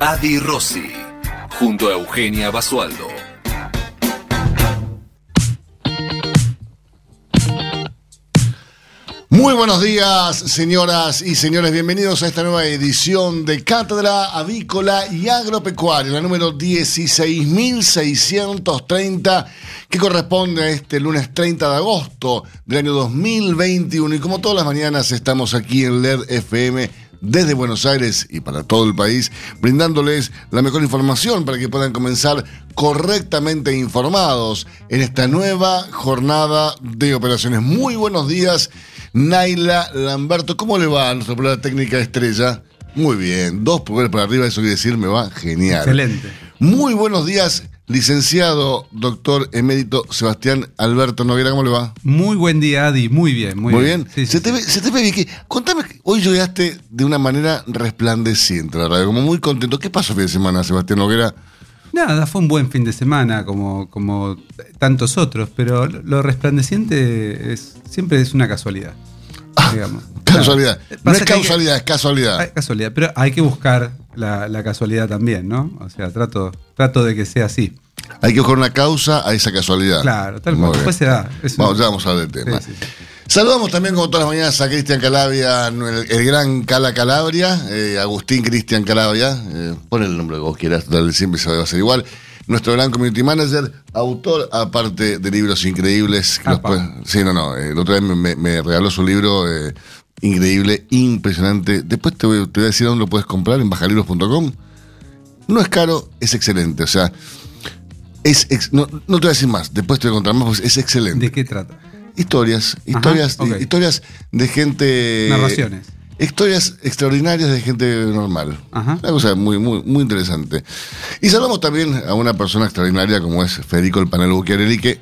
Adi Rossi, junto a Eugenia Basualdo. Muy buenos días, señoras y señores. Bienvenidos a esta nueva edición de Cátedra Avícola y Agropecuaria, la número 16.630, que corresponde a este lunes 30 de agosto del año 2021. Y como todas las mañanas, estamos aquí en LED FM desde Buenos Aires y para todo el país, brindándoles la mejor información para que puedan comenzar correctamente informados en esta nueva jornada de operaciones. Muy buenos días. Naila Lamberto. ¿Cómo le va a nuestra prueba técnica estrella? Muy bien, dos pulgares para arriba, eso quiere decir, me va genial. Excelente. Muy buenos días, licenciado doctor emérito Sebastián Alberto Noguera, ¿cómo le va? Muy buen día, Adi, muy bien, muy, Muy bien. bien. Sí, se, sí, te sí. ve, se te ve bien. que- Contame, hoy llegaste de una manera resplandeciente, la verdad, como muy contento. ¿Qué pasó el fin de semana, Sebastián Noguera? Nada, fue un buen fin de semana, como, como tantos otros, pero lo resplandeciente es, siempre es una casualidad. digamos. Casualidad. Claro. No es que- causalidad, es casualidad. hay casualidad, pero hay que buscar la, la casualidad también, ¿no? O sea, trato, trato de que sea así. Hay que buscar una causa a esa casualidad. Claro, tal cual. Después se da. Vamos, ya vamos a hablar del tema. Sí, sí, sí. Saludamos también como todas las mañanas a Cristian Calabria, el, el gran Cala Calabria, eh, Agustín Cristian Calabria, eh, pon el nombre que vos quieras, total, siempre se va a ser igual. Nuestro gran community manager, autor aparte de libros increíbles. que los sí, no, no, eh, el otro día me regaló su libro eh, increíble, impresionante. Después te voy, te voy a decir dónde lo puedes comprar, en bajalibros.com. No es caro, es excelente, o sea, es ex- no, no te voy a decir más, después te voy a contar más, porque es excelente. ¿De qué trata? Historias, historias, historias de gente. Narraciones. Historias extraordinarias de gente normal. Ajá. Una cosa muy, muy, muy interesante. Y saludamos también a una persona extraordinaria como es Federico el Panel Buchiarelli, que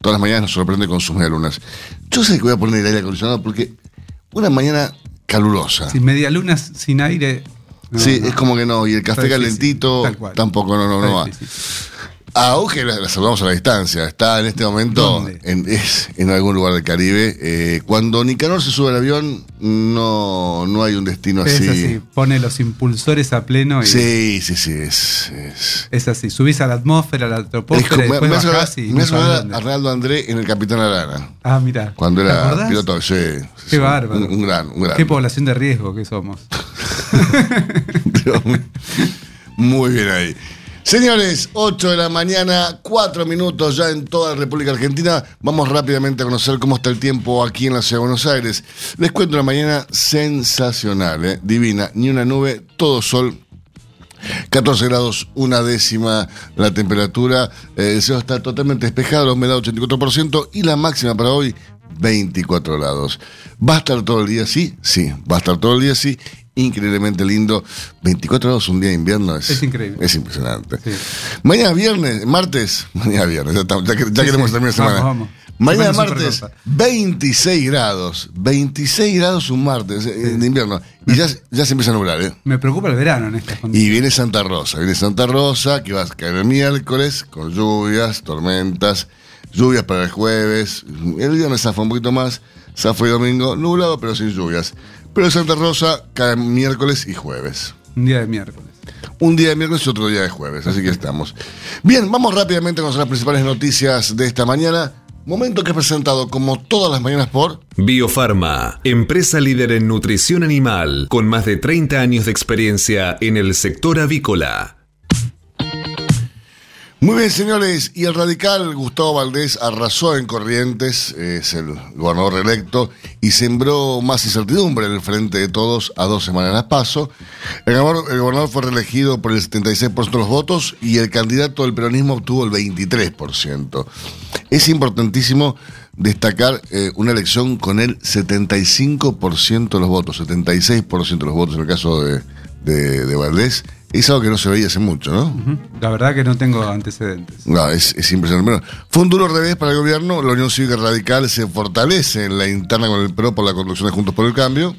todas las mañanas nos sorprende con sus medialunas. Yo sé que voy a poner el aire acondicionado porque una mañana calurosa. Si medialunas sin aire. no, sí, no. es como que no. Y el café calentito tampoco, no, no, no va. A Auge la, la saludamos a la distancia. Está en este momento en, es en algún lugar del Caribe. Eh, cuando Nicanor se sube al avión, no, no hay un destino Es así. así, pone los impulsores a pleno y Sí, sí, sí. Es, es- es así. Subís a la atmósfera, a la es y después me hace bajás y me hace a Arnaldo André en el Capitán Arana. Ah, mira. Cuando ¿Te era piloto. Sí, Qué bárbaro. Un, un gran, un gran. Qué población de riesgo que somos. Muy bien ahí. Señores, 8 de la mañana, 4 minutos ya en toda la República Argentina. Vamos rápidamente a conocer cómo está el tiempo aquí en la ciudad de Buenos Aires. Les cuento una mañana sensacional, ¿eh? divina, ni una nube, todo sol. 14 grados, una décima la temperatura. Eh, el cielo está totalmente despejado, la humedad 84% y la máxima para hoy 24 grados. ¿Va a estar todo el día así? Sí, va a estar todo el día así. Increíblemente lindo. 24 grados un día de invierno es, Es increíble. Es impresionante. Sí. Mañana viernes, martes, mañana viernes, ya, estamos- ya ya Sí, queremos sí. terminar la semana. Vamos, vamos. Mañana martes, supercorta. 26 grados. 26 grados un martes eh, de invierno. Y ya, ya se empieza a nublar, ¿eh? Me preocupa el verano en estas Y condiciones. viene Santa Rosa, viene Santa Rosa, que va a caer el miércoles, con lluvias, tormentas, lluvias para el jueves. El viernes zafa un poquito más, zafa y domingo, nublado, pero sin lluvias. Pero Santa Rosa cae miércoles y jueves. Un día de miércoles. Un día de miércoles y otro día de jueves, así que estamos. Bien, vamos rápidamente con las principales noticias de esta mañana. Momento que es presentado como todas las mañanas por Biofarma, empresa líder en nutrición animal, con más de 30 años de experiencia en el sector avícola. Muy bien, señores. Y el radical Gustavo Valdés arrasó en Corrientes, es el gobernador reelecto, y sembró más incertidumbre en el frente de todos a dos semanas de paso. El gobernador, el gobernador fue reelegido por el 76% de los votos y el candidato del peronismo obtuvo el 23%. Es importantísimo destacar eh, una elección con el 75% de los votos, 76% de los votos en el caso de, de Valdés, Es algo que no se veía hace mucho, ¿no? La verdad que no tengo antecedentes. No, es, es impresionante. Bueno, fue un duro revés para el gobierno. La Unión Cívica Radical se fortalece en la interna con el PRO por la conducción de Juntos por el Cambio.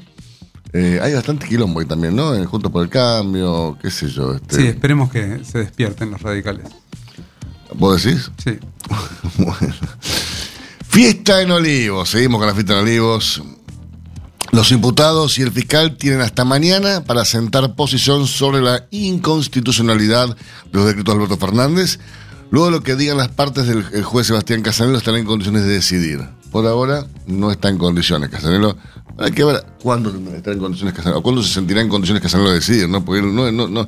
Eh, hay bastante quilombo ahí también, ¿no? En Juntos por el Cambio, qué sé yo. Este, Sí, esperemos que se despierten los radicales. ¿Vos decís? Sí. Bueno. Fiesta en Olivos. Seguimos con la fiesta en Olivos. Los imputados y el fiscal tienen hasta mañana para sentar posición sobre la inconstitucionalidad de los decretos de Alberto Fernández. Luego de lo que digan las partes del el juez Sebastián Casanelo estará en condiciones de decidir. Por ahora no está en condiciones Casanelo. Hay que ver cuándo estará en condiciones Casanelo, o cuándo se sentirá en condiciones Casanelo de decidir, ¿no? Porque no, no, no,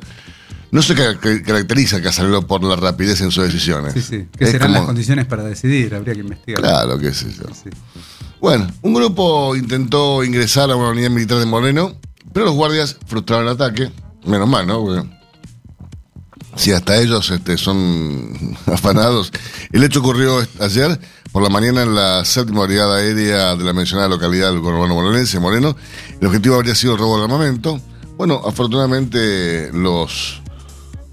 no se ca- ca- caracteriza Casanelo por la rapidez en sus decisiones. Sí, sí. ¿Qué Es serán las condiciones para decidir? Habría que investigar. Claro, qué sé yo. Sí. Bueno, un grupo intentó ingresar a una unidad militar de Moreno, pero los guardias frustraron el ataque. Menos mal, ¿no? Si hasta ellos este, son afanados. El hecho ocurrió ayer por la mañana en la séptima brigada aérea de la mencionada localidad del conurbano morenense, Moreno. El objetivo habría sido el robo de armamento. Bueno, afortunadamente los,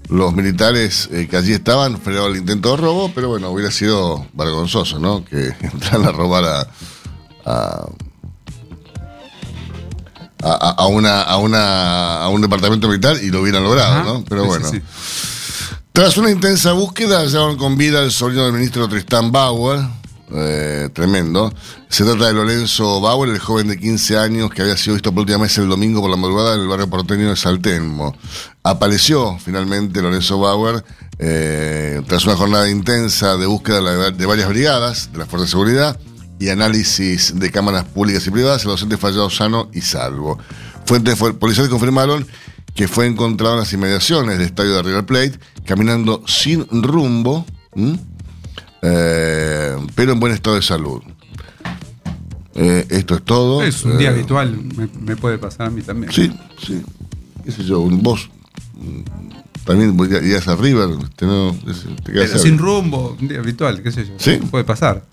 los militares eh, que allí estaban frenaron el intento de robo, pero bueno, hubiera sido vergonzoso, ¿no? Que entraran a robar a, a, a- a una, a, una, a un departamento militar y lo hubieran logrado, Ajá. ¿no? Pero bueno. sí, sí. Tras una intensa búsqueda, hallaron con vida al sobrino del ministro Tristán Bauer. eh, tremendo. Se trata de Lorenzo Bauer, el joven de 15 años que había sido visto por última vez el domingo por la madrugada en el barrio porteño de Saltelmo. Apareció finalmente Lorenzo Bauer eh, tras una jornada intensa de búsqueda de, varias brigadas de la Fuerza de Seguridad y análisis de cámaras públicas y privadas, el docente fallado sano y salvo. Fuentes fu- policiales confirmaron que fue encontrado en las inmediaciones del estadio de River Plate, caminando sin rumbo. Eh, pero en buen estado de salud. Eh, esto es todo. Es un día Eh, habitual, me, me puede pasar a mí también. Sí, sí. ¿Qué sé yo? Vos también irías a River, este, no, te sin rumbo, un día habitual, qué sé yo. Sí. Puede pasar.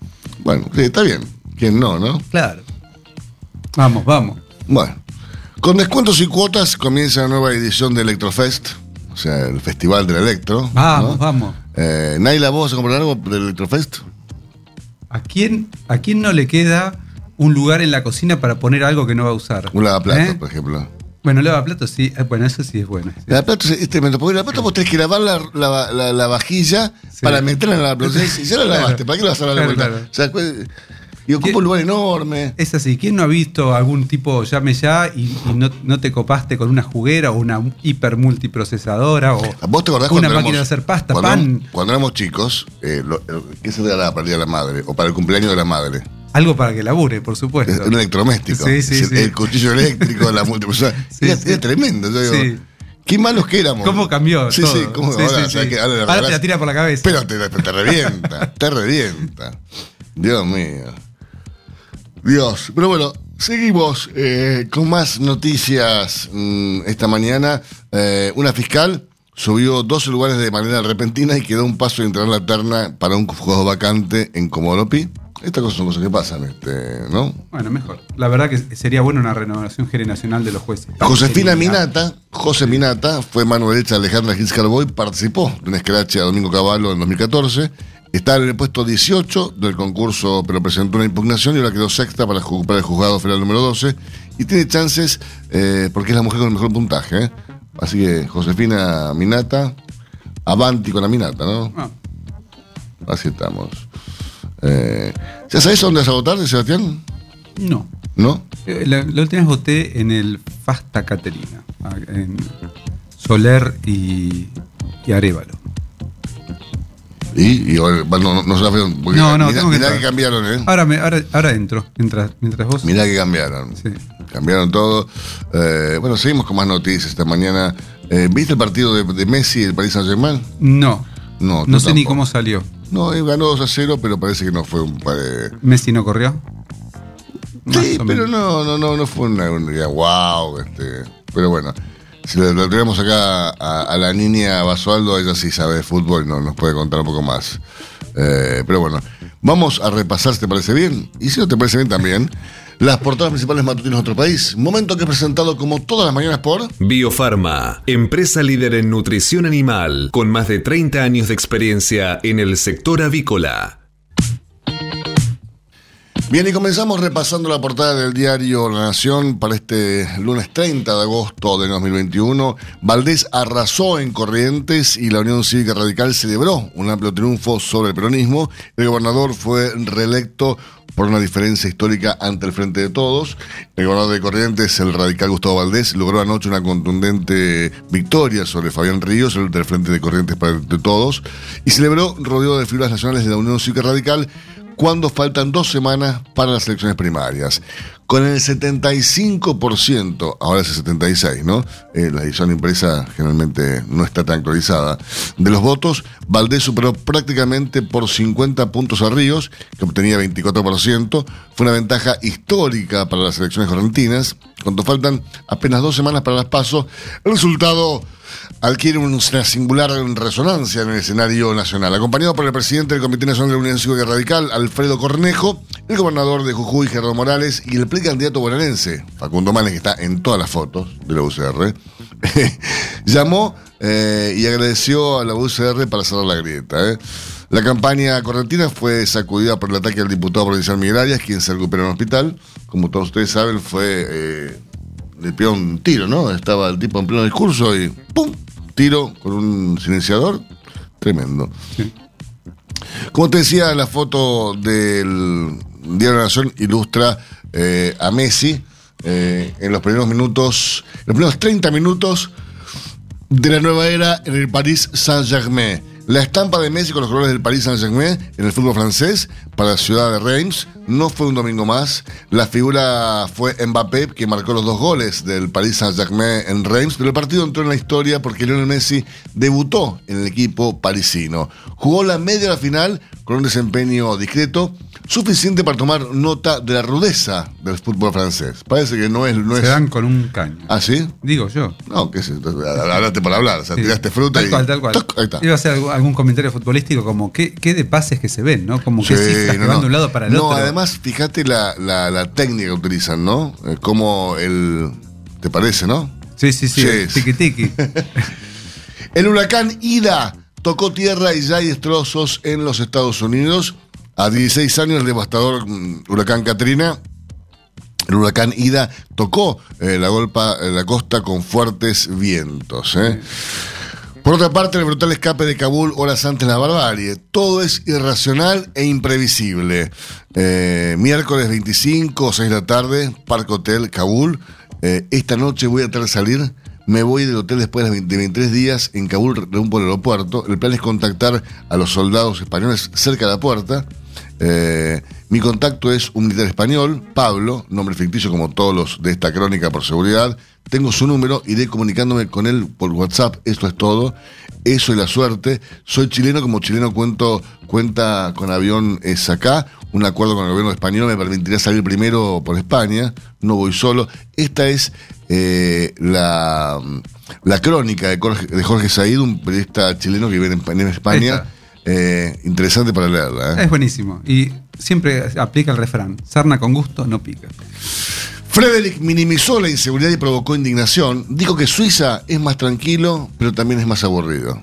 Bueno, sí, está bien. ¿Quién no, no? Claro. Vamos, vamos. Bueno, con descuentos y cuotas comienza la nueva edición de Electrofest, o sea, el festival del electro. Vamos, ¿no? vamos. Eh, Naila, ¿vos vas a comprar algo del Electrofest? ¿A quién, ¿A quién no le queda un lugar en la cocina para poner algo que no va a usar? Un lavaplatos, ¿Eh? por ejemplo. Bueno, lavaplatos sí. Eh, Bueno, eso sí es bueno. sí. Lavaplatos es tremendo, porque el lavaplatos vos tenés que lavar la, la, la- la vajilla Sí. para meterla en la lavaplatos. Si ya la lavaste, ¿para qué la vas a dar la Claro, vuelta? claro. O sea, pues, y ocupa un lugar enorme. Es así. ¿Quién no ha visto algún tipo llame ya y, y no, no te copaste con una juguera o una hiper multiprocesadora o ¿Vos te acordás una máquina éramos- de hacer pasta, cuando, pan? Cuando éramos chicos, eh, lo- eh, ¿qué se regalaba para el Día de la Madre? O para el cumpleaños de la madre. Algo para que labure, por supuesto. Es un electrodoméstico. Sí, sí, el, sí. el cuchillo eléctrico, la multipersona. Sí, era, tremendo. Yo digo. Qué malos que éramos. ¿Cómo cambió? Sí, todo? sí, cómo Sí, ahora, sí. Ahora, te la tira por la cabeza. Pero te, te revienta, te revienta. Dios mío. Dios. Pero bueno, seguimos eh, con más noticias mm, esta mañana. Eh, una fiscal subió 12 lugares de manera repentina y quedó un paso de entrar en la terna para un juego vacante en Comodoro-Pi. Estas cosas son cosas que pasan, este, ¿no? Bueno, mejor. La verdad que sería bueno una renovación generacional de los jueces. Josefina Minata, José Minata, fue mano derecha de Alejandra Gils Carboy, participó de un escrache a Domingo Cavallo en 2014. Está en el puesto 18 del concurso, pero presentó una impugnación y ahora quedó sexta para para el juzgado federal número 12. Y tiene chances, eh, porque es la mujer con el mejor puntaje. ¿eh? Así que Josefina Minata, avanti con la Minata, ¿no? Ah, Así estamos. Eh, ¿Ya sabés dónde vas a votar, Sebastián? no. ¿No? Eh, La, la última vez voté en el Fasta Caterina, en Soler y, y Arevalo. Y, y bueno, no, no, porque No, no, mirá, tengo que mirá que cambiaron, ¿eh? Ahora, me, ahora, ahora entro, mientras, mientras vos. Mirá que cambiaron. Sí. Cambiaron todo. Eh, bueno, seguimos con más noticias esta mañana. Eh, ¿Viste el partido de, de Messi y el Paris Saint Germain? No. No, No sé ni cómo salió. No, él ganó 2 a 0, pero parece que no fue un. eh, Messi no corrió. Sí, pero no, no, no, no fue una, una idea wow. Este, pero bueno, si lo tenemos acá a, a la niña Basualdo, ella sí sabe de fútbol y no, nos puede contar un poco más. Eh, pero bueno, vamos a repasar, si te parece bien. Y si no te parece bien también, Las portadas principales matutinas de nuestro país. Momento que es presentado como todas las mañanas por Biofarma, empresa líder en nutrición animal, con más de 30 años de experiencia en el sector avícola. Bien, y comenzamos repasando la portada del diario La Nación para este lunes 30 de agosto de 2021. Valdés arrasó en Corrientes y la Unión Cívica Radical celebró un amplio triunfo sobre el peronismo. El gobernador fue reelecto por una diferencia histórica ante el Frente de Todos. El gobernador de Corrientes, el radical Gustavo Valdés, logró anoche una contundente victoria sobre Fabián Ríos, el del Frente de Corrientes para de Todos, y celebró rodeado de figuras nacionales de la Unión Cívica Radical cuando faltan dos semanas para las elecciones primarias. Con el 75%, ahora es el 76, ¿no? Eh, la edición impresa generalmente no está tan actualizada. De los votos, Valdés superó prácticamente por 50 puntos a Ríos, que obtenía 24%. Fue una ventaja histórica para las elecciones correntinas. Cuando faltan apenas dos semanas para las pasos, el resultado adquiere una singular resonancia en el escenario nacional. Acompañado por el presidente del Comité Nacional de la Unión Cívica Radical, Alfredo Cornejo, el gobernador de Jujuy, Gerardo Morales, y el precandidato bonaerense, Facundo Manes, que está en todas las fotos de la UCR, llamó eh, y agradeció a la UCR para cerrar la grieta. Eh. La campaña correntina fue sacudida por el ataque al diputado provincial Miguel Arias, quien se recupera en el hospital. Como todos ustedes saben, fue... Eh, le pegó un tiro, ¿no? Estaba el tipo en pleno discurso y ¡pum! Tiro con un silenciador tremendo. Como te decía, la foto del Diario de la Nación ilustra eh, a Messi eh, en los primeros minutos, los primeros 30 minutos de la nueva era en el Paris Saint-Germain. La estampa de Messi con los colores del Paris Saint-Germain en el fútbol francés para la ciudad de Reims no fue un domingo más. La figura fue Mbappé, que marcó los dos goles del Paris Saint-Germain en Reims, pero el partido entró en la historia porque Lionel Messi debutó en el equipo parisino. Jugó la media de la final con un desempeño discreto, suficiente para tomar nota de la rudeza del fútbol francés. Parece que no es. No Se dan con un caño. ¿Ah, sí? Digo yo. No, qué sé, hablaste por hablar, o sea, tiraste fruta tal y. Cual, tal cual. ahí está. Iba a hacer algún comentario futbolístico como qué, qué de pases que se ven, ¿no? Como que Sí, cifras no, que no. de un lado para el No, otro. además, fíjate la, la, la técnica que utilizan, ¿no? Eh, Como el. ¿Te parece, no? Sí, sí, sí. Sí. Tiki tiki. El huracán Ida tocó tierra y ya hay destrozos en los Estados Unidos. A 16 años, el devastador mm, huracán Katrina. El huracán Ida tocó eh, la, golpa, la costa con fuertes vientos. ¿eh? Por otra parte, el brutal escape de Kabul horas antes de la barbarie. Todo es irracional e imprevisible. Eh, miércoles 25, 6 de la tarde, Parque Hotel, Kabul. Esta noche voy a de salir. Me voy del hotel después de 20 23 días en Kabul, rumbo al aeropuerto. El plan es contactar a los soldados españoles cerca de la puerta. Eh, mi contacto es un militar español, Pablo, nombre ficticio como todos los de esta crónica por seguridad. Tengo su número, iré comunicándome con él por WhatsApp, esto es todo. Eso y la suerte. Soy chileno, como chileno cuento, cuenta con avión es acá. Un acuerdo con el gobierno español me permitiría salir primero por España. No voy solo. Esta es eh, la, la crónica de Jorge, de Said, un periodista chileno que vive en, España. Eh, interesante para leerla. ¿eh? es buenísimo. Y siempre aplica el refrán. Sarna con gusto no pica. Frederick minimizó la inseguridad y provocó indignación. Dijo que Suiza es más tranquilo, pero también es más aburrido.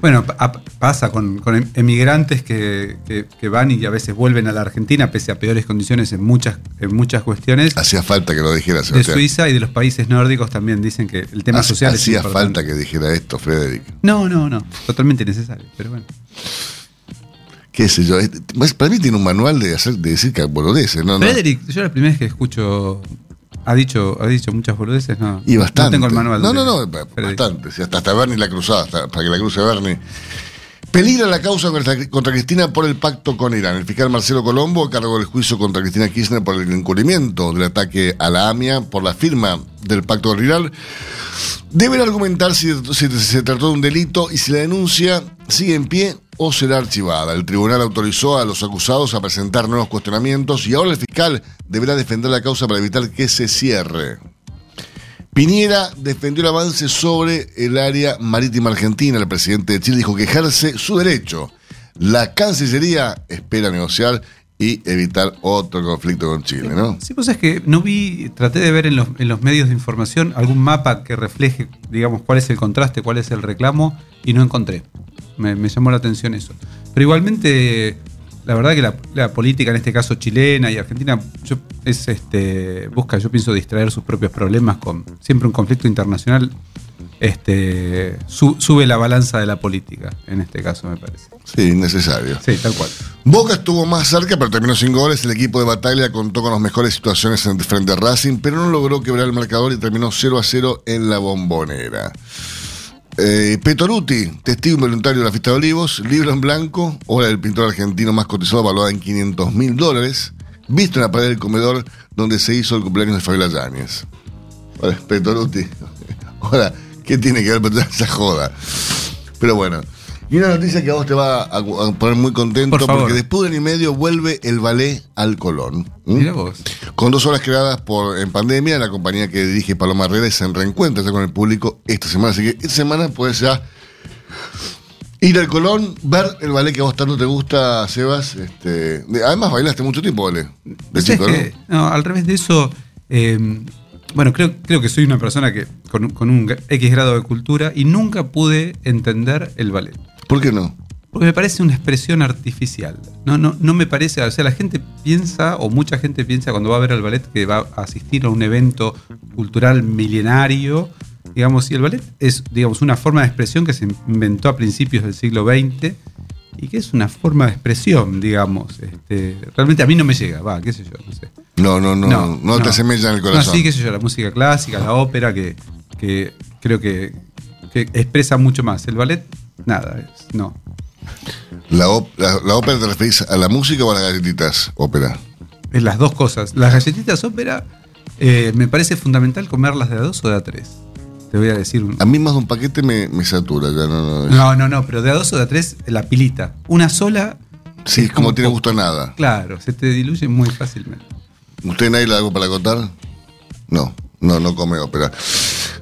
Bueno, pa- pasa con, con em- emigrantes que, que- que van y a veces vuelven a la Argentina pese a peores condiciones en muchas, en muchas cuestiones. Hacía falta que lo dijera, De Sebastián. Suiza y de los países nórdicos también dicen que el tema Hace- social es Hacía falta que dijera esto, Frederick. No, no, no. Totalmente necesario. Pero bueno. ¿Qué sé yo? Para mí tiene un manual de, hacer, de decir que boludeces, ¿no? no. Frederick, yo la primera vez que escucho. Ha dicho, ha dicho muchas boludeces, no. Y bastante. No tengo el manual. No, no, no, bastante. Sí, hasta, hasta Bernie la cruzada, hasta- para que la cruce Bernie. Peligra la causa contra, contra Cristina por el pacto con Irán. El fiscal Marcelo Colombo, a cargo del juicio contra Cristina Kirchner por el encubrimiento del ataque a la AMIA por la firma del pacto con Irán, deben argumentar si, si se trató de un delito y si la denuncia sigue en pie o será archivada. El tribunal autorizó a los acusados a presentar nuevos cuestionamientos y ahora el fiscal deberá defender la causa para evitar que se cierre. Piñera defendió el avance sobre el área marítima argentina. El presidente de Chile dijo que ejerce su derecho. La Cancillería espera negociar y evitar otro conflicto con Chile, ¿no? Sí, pues es que no vi, traté de ver en los, en los medios de información algún mapa que refleje, digamos, cuál es el contraste, cuál es el reclamo, y no encontré. Me, me llamó la atención eso. Pero igualmente, la verdad que la, la política, en este caso chilena y argentina, yo, es este, busca, yo pienso, distraer sus propios problemas con siempre un conflicto internacional. Este, su- sube la balanza de la política, en este caso, me parece. Sí, necesario. Sí, tal cual. Boca estuvo más cerca, pero terminó sin goles. El equipo de Bataglia contó con las mejores situaciones en- frente a Racing, pero no logró quebrar el marcador y terminó 0 a 0 en la bombonera. Eh, Petoruti, testigo involuntario de la fiesta de Olivos, libro en blanco, obra del pintor argentino más cotizado, valuada en 500 mil dólares, visto en la pared del comedor donde se hizo el cumpleaños de Fabiola Yáñez. Ahora, Petoruti, ¿qué tiene que ver toda esa joda? Pero bueno. Y una noticia que a vos te va a, a poner muy contento, Por porque después de año y medio vuelve el ballet al Colón. ¿Mm? Mira vos. Con dos horas creadas por en pandemia, la compañía que dirige Paloma Herrera se reencuentra ya con el público esta semana. Así que esta semana puedes ya ir al Colón, ver el ballet que a vos tanto te gusta, Sebas. Este, de- además, bailaste mucho tiempo ballet. De ¿Sabes chico, ¿no? qué? No, al revés de eso, eh, bueno, creo, creo que soy una persona que con un X grado de cultura y nunca pude entender el ballet. ¿Por qué no? Porque me parece una expresión artificial. No, no, no me parece, o sea, la gente piensa, o mucha gente piensa cuando va a ver al ballet que va a asistir a un evento cultural milenario, digamos, y el ballet es, digamos, una forma de expresión que se inventó a principios del siglo XX y que es una forma de expresión, digamos. Este, realmente a mí no me llega, va, qué sé yo, no sé. No, no, no, no, te semella en el corazón. No, sí, qué sé yo, la música clásica, la ópera, que, que creo que, que expresa mucho más. El ballet, nada, es- no. la, op- la- la ópera te referís a la música o a las galletitas ópera? Es las dos cosas. Las galletitas ópera eh, me parece fundamental comerlas de a dos o de a tres. Te voy a decir un... A mí más de un paquete me, me satura, ya no, no, No, no, no, pero de a dos o de a tres, la pilita. Una sola. Sí, es como tiene poco. gusto a nada. Claro, se te diluye muy fácilmente. ¿Usted nadie le algo para contar? No, no, no come ópera.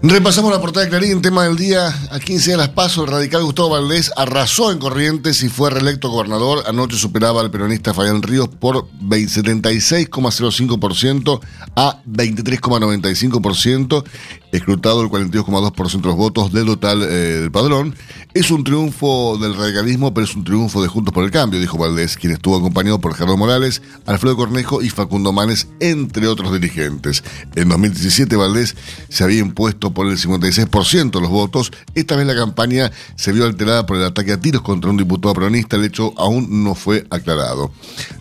Repasamos la portada de Clarín, tema del día. A 15 días las paso, el radical Gustavo Valdés arrasó en Corrientes y fue reelecto gobernador. Anoche superaba al peronista Fabián Ríos por 20 76,05% a 23,95%, escrutado el 42,2% de los votos del total eh, del padrón. Es un triunfo del radicalismo, pero es un triunfo de Juntos por el Cambio, dijo Valdés, quien estuvo acompañado por Gerardo Morales, Alfredo Cornejo y Facundo Manes, entre otros dirigentes. En 2017 Valdés se había impuesto por el 56% de los votos. Esta vez la campaña se vio alterada por el ataque a tiros contra un diputado peronista. El hecho aún no fue aclarado.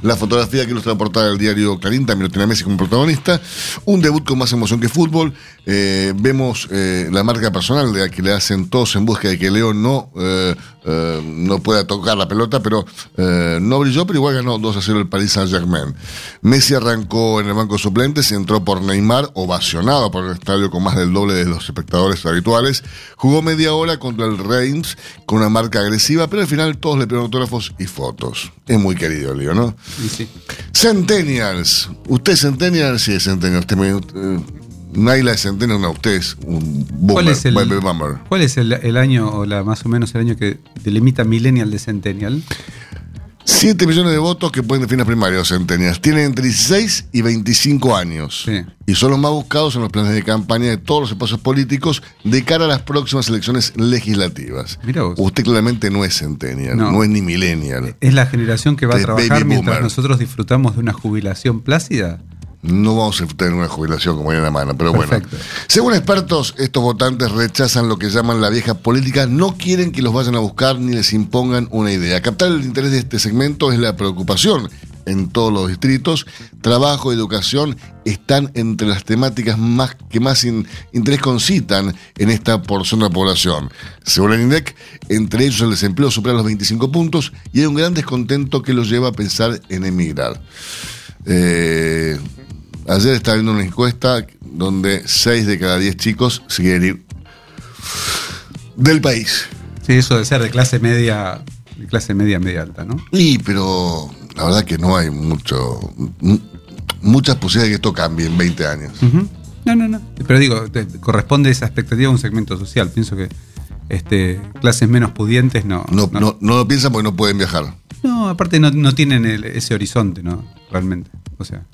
La fotografía que ilustra la portada del diario Clarín también lo tiene Messi como protagonista. Un debut con más emoción que fútbol. Eh, vemos eh, la marca personal de la que le hacen todos en busca de que Leo no, eh, eh, no pueda tocar la pelota, pero no brilló, pero igual ganó 2 a 0 el Paris Saint-Germain. Messi arrancó en el banco de suplentes, entró por Neymar, ovacionado por el estadio con más del doble de los espectadores habituales. Jugó media hora contra el Reims con una marca agresiva, pero al final todos le pidieron autógrafos y fotos. Es muy querido, Leo, ¿no? Y sí. Centennials. ¿Usted es Centennial? Sí, es Centennial. Usted me, Naila es Centennial, no, usted es un boomer, ¿Cuál es el, baby boomer. cuál es el, el año, o la más o menos el año que delimita Millennial de Centennial? 7 millones de votos que pueden definir primarias Centennials. Tienen entre 16 y 25 años. Sí. Y son los más buscados en los planes de campaña de todos los espacios políticos de cara a las próximas elecciones legislativas. Mira vos. Usted claramente no es Centennial, no, No. es ni Millennial. ¿Es la generación que va a trabajar mientras nosotros disfrutamos de una jubilación plácida? No vamos a tener una jubilación como viene la mano, pero Perfecto. bueno. Según expertos, estos votantes rechazan lo que llaman la vieja política, no quieren que los vayan a buscar ni les impongan una idea. Captar el interés de este segmento es la preocupación en todos los distritos. Trabajo y educación están entre las temáticas más que más in- interés concitan en esta porción de la población. Según el INDEC, entre ellos el desempleo supera los 25 puntos y hay un gran descontento que los lleva a pensar en emigrar. Eh, ayer estaba viendo una encuesta donde 6 de cada 10 chicos se quieren ir del país. Sí, eso de ser de clase media, de clase media, media alta, ¿no? Y, pero la verdad que no hay mucho, mu- muchas posibilidades de que esto cambie en 20 años. No, no, no. Pero digo, te- corresponde esa expectativa a un segmento social. Pienso que este, clases menos pudientes no. No, no, no lo piensan porque no pueden viajar. No, No, aparte no, no tienen el- ese horizonte, ¿no? Realmente. O sea,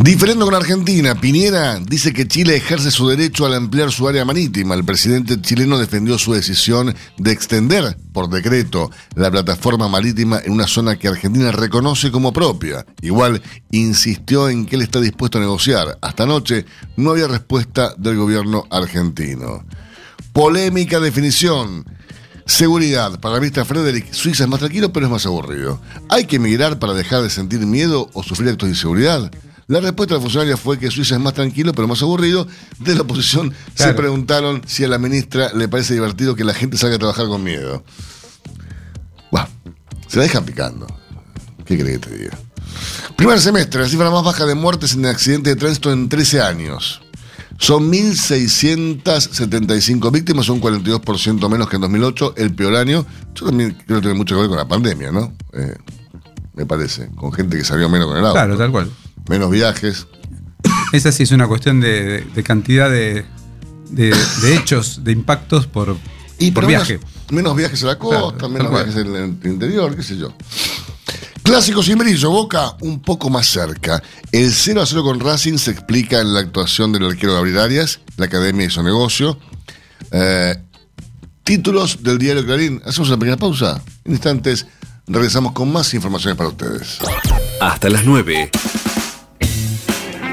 Diferendo con Argentina, Piñera dice que Chile ejerce su derecho al ampliar su área marítima. El presidente chileno defendió su decisión de extender por decreto la plataforma marítima en una zona que Argentina reconoce como propia. Igual insistió en que él está dispuesto a negociar. Hasta anoche no había respuesta del gobierno argentino. Polémica definición. Seguridad. Para la ministra Frederick, Suiza es más tranquilo, pero es más aburrido. ¿Hay que emigrar para dejar de sentir miedo o sufrir actos de inseguridad? La respuesta de la funcionaria fue que Suiza es más tranquilo, pero más aburrido. De la oposición se preguntaron si a la ministra le parece divertido que la gente salga a trabajar con miedo. Bueno, se la dejan picando. ¿Qué crees que te diga? Primer semestre, la cifra más baja de muertes en accidentes de tránsito en 13 años. Son 1.675 víctimas, son 42% menos que en 2008, el peor año. Yo también creo que tiene mucho que ver con la pandemia, ¿no? Eh, me parece, con gente que salió menos con el auto. claro, tal cual. Menos viajes. Esa sí es una cuestión de, de- de cantidad de, de- de hechos, de impactos por, Y por viaje. Menos, menos viajes a la costa, Claro, menos viajes en el interior, qué sé yo. Clásico sin brillo, Boca un poco más cerca. El 0 a 0 con Racing se explica en la actuación del arquero Gabriel Arias, la academia hizo negocio. Eh, títulos del diario Clarín. Hacemos una pequeña pausa. En instantes regresamos con más informaciones para ustedes. Hasta las 9.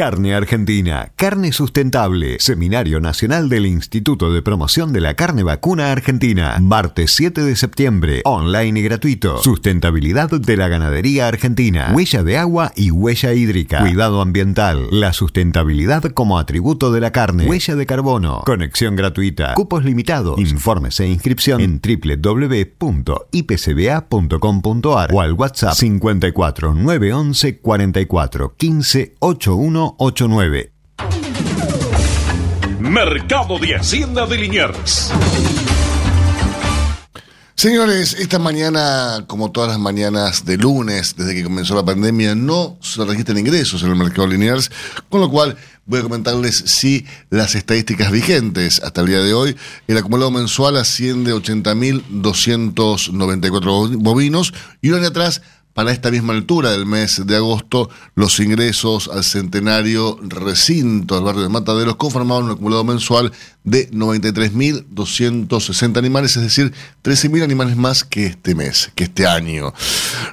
Carne Argentina, carne sustentable, Seminario Nacional del Instituto de Promoción de la Carne Vacuna Argentina, martes 7 de septiembre, online y gratuito, sustentabilidad de la ganadería argentina, huella de agua y huella hídrica, cuidado ambiental, la sustentabilidad como atributo de la carne, huella de carbono, conexión gratuita, cupos limitados, informes e inscripción en www.ipcba.com.ar o al WhatsApp 54 911 44 15 8189. Mercado de Hacienda de Liniers. Señores, esta mañana, como todas las mañanas de lunes, desde que comenzó la pandemia, no se registran ingresos en el mercado lineal, con lo cual voy a comentarles si las estadísticas vigentes hasta el día de hoy, el acumulado mensual asciende a 80.294 bovinos y un año atrás para esta misma altura del mes de agosto, los ingresos al centenario recinto del barrio de Mataderos conformaban un acumulado mensual de 93.260 animales, es decir, 13.000 animales más que este mes, que este año.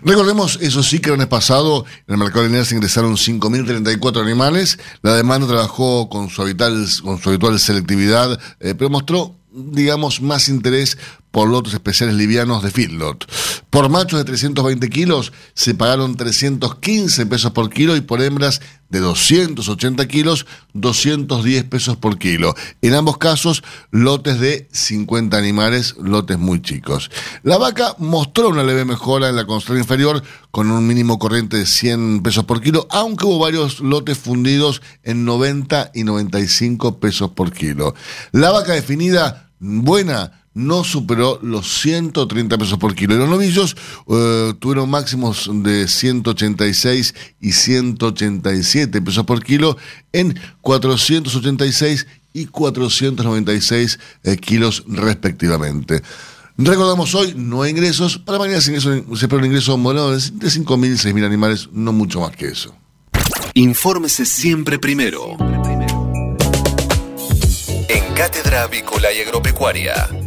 Recordemos, eso sí, que el mes pasado en el mercado lineal se ingresaron 5.034 animales, la demanda trabajó con su habitual, con su habitual selectividad, eh, pero mostró digamos, más interés por lotes especiales livianos de feedlot. Por machos de 320 kilos se pagaron 315 pesos por kilo y por hembras de 280 kilos 210 pesos por kilo. En ambos casos, lotes de 50 animales, lotes muy chicos. La vaca mostró una leve mejora en la constante inferior con un mínimo corriente de 100 pesos por kilo, aunque hubo varios lotes fundidos en 90 y 95 pesos por kilo. La vaca definida buena no superó los 130 pesos por kilo. Y los novillos eh, tuvieron máximos de 186 y 187 pesos por kilo en 486 y 496 eh, kilos respectivamente. Recordamos hoy, no hay ingresos. Para mañana se, se espera un ingreso moderado de 5.000, 6.000 animales, no mucho más que eso. Infórmese siempre primero. En Cátedra Avícola y Agropecuaria.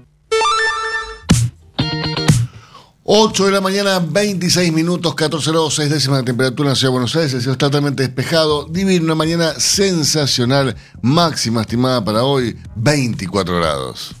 8 de la mañana, 26 minutos, 14 grados, 6 décimas de temperatura en la Ciudad de Buenos Aires. El cielo está totalmente despejado. Divino, una mañana sensacional. Máxima estimada para hoy, 24 grados.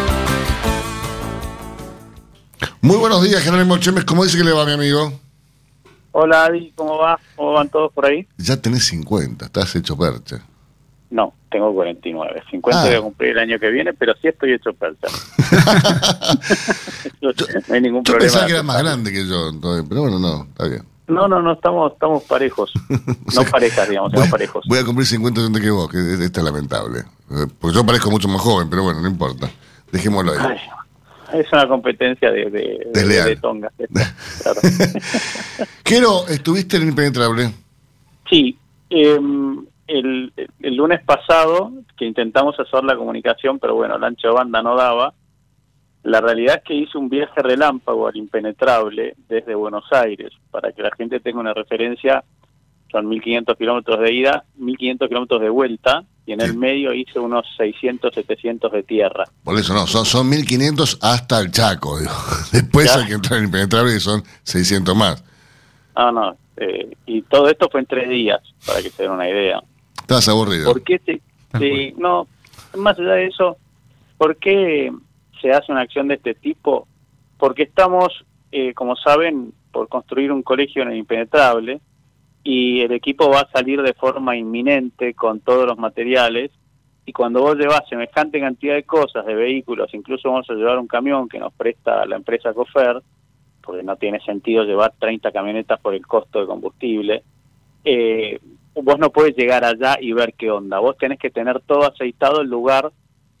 Muy buenos días, Jerónimo Chemes. ¿Cómo dice que le va, mi amigo? Hola, Adi, ¿cómo va? ¿Cómo van todos por ahí? Ya tenés 50, estás hecho percha. No, tengo 49. 50 Ah. voy a cumplir el año que viene, pero sí estoy hecho percha. no hay ningún Yo problema. pensaba que era más grande que yo, entonces, pero bueno, no, está bien. No, no, no, estamos, estamos parejos. No parejas, digamos, Voy, parejos. voy a cumplir 50 antes que vos, que es- esto es lamentable. Eh, Porque yo parezco mucho más joven, pero bueno, no importa. Dejémoslo ahí. Ay, es una competencia de, de, de, Desleal. de tongas. claro. Quiero, ¿estuviste en Impenetrable? Sí, eh, el, el lunes pasado que intentamos hacer la comunicación, pero bueno, el ancho de banda no daba. La realidad es que hice un viaje relámpago al impenetrable desde Buenos Aires. Para que la gente tenga una referencia, son 1.500 kilómetros de ida, 1.500 kilómetros de vuelta, y en el medio hice unos 600, 700 de tierra. Por eso no, son, son 1500 hasta el Chaco, digo. Después Ya. hay que entrar en Impenetrable y son 600 más. Ah, no, eh, y todo esto fue en tres días, para que se den una idea. Estás aburrido. ¿Por qué sí, no, más allá de eso, ¿por qué se hace una acción de este tipo? Porque estamos, eh, como saben, por construir un colegio en el impenetrable y el equipo va a salir de forma inminente con todos los materiales y cuando vos llevas semejante cantidad de cosas, de vehículos, incluso vamos a llevar un camión que nos presta la empresa Cofer, porque no tiene sentido llevar 30 camionetas por el costo de combustible, eh, vos no puedes llegar allá y ver qué onda. Vos tenés que tener todo aceitado el lugar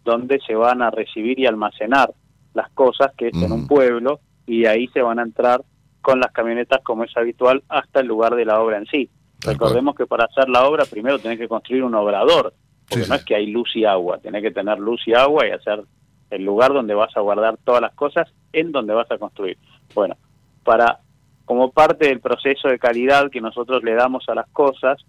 donde se van a recibir y almacenar las cosas, que es en un pueblo, y ahí se van a entrar con las camionetas como es habitual hasta el lugar de la obra en sí. Recordemos que para hacer la obra primero tenés que construir un obrador, porque no es que hay luz y agua, tenés que tener luz y agua y hacer el lugar donde vas a guardar todas las cosas en donde vas a construir. Bueno, para como parte del proceso de calidad que nosotros le damos a las cosas,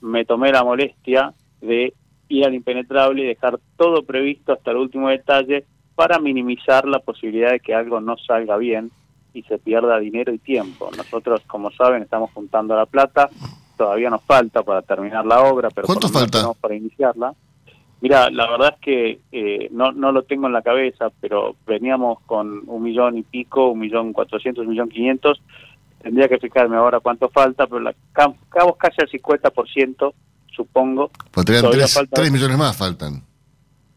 me tomé la molestia de ir al impenetrable y dejar todo previsto hasta el último detalle para minimizar la posibilidad de que algo no salga bien y se pierda dinero y tiempo. Nosotros, como saben, estamos juntando la plata, todavía nos falta para terminar la obra, pero ¿Cuánto falta? para iniciarla. Mira, la verdad es que eh, no, no lo tengo en la cabeza, pero veníamos con un millón y pico, un millón cuatrocientos, un millón quinientos. Tendría que fijarme ahora cuánto falta, pero la, ca- acabamos casi al 50%, supongo. 3, falta- millones más, faltan.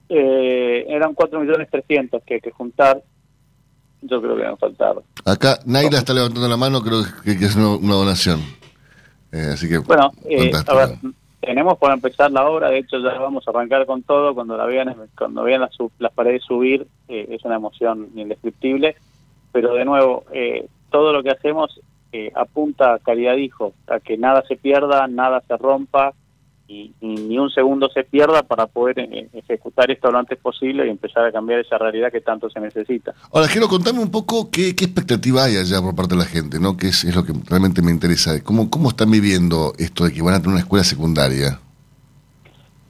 Eh, eran cuatro millones trescientos que hay que juntar. Yo creo que van a faltar. Acá Naila está levantando la mano, creo que, que es una, una donación. Eh, así que, Bueno, eh, a ver, tenemos para empezar la obra, de hecho ya vamos a arrancar con todo, cuando la vean, cuando vean las, las paredes subir, eh, es una emoción indescriptible, pero de nuevo, eh, todo lo que hacemos eh, apunta a calidad hijo, a que nada se pierda, nada se rompa y, y ni un segundo se pierda para poder eh, ejecutar esto lo antes posible y empezar a cambiar esa realidad que tanto se necesita. Ahora, quiero contarme un poco qué, qué expectativa hay allá por parte de la gente, ¿no? Que es, es lo que realmente me interesa. ¿Cómo, ¿Cómo están viviendo esto de que van a tener una escuela secundaria?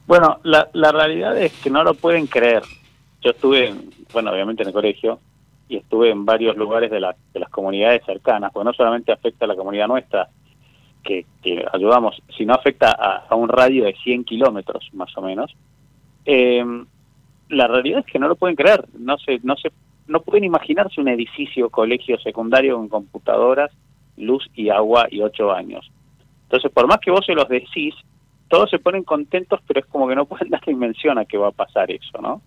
Bueno, la, la realidad es que no lo pueden creer. Yo estuve, en- bueno, obviamente en el colegio, y estuve en varios lugares de, la- de las comunidades cercanas, porque no solamente afecta a la comunidad nuestra, que, ayudamos, sino afecta a, a un radio de 100 kilómetros, más o menos. Eh, la realidad es que no lo pueden creer, no se, no se, no pueden imaginarse un edificio colegio secundario con computadoras, luz y agua y ocho años. Entonces, por más que vos se los decís, todos se ponen contentos, pero es como que no pueden dar dimensión a que va a pasar eso, ¿no?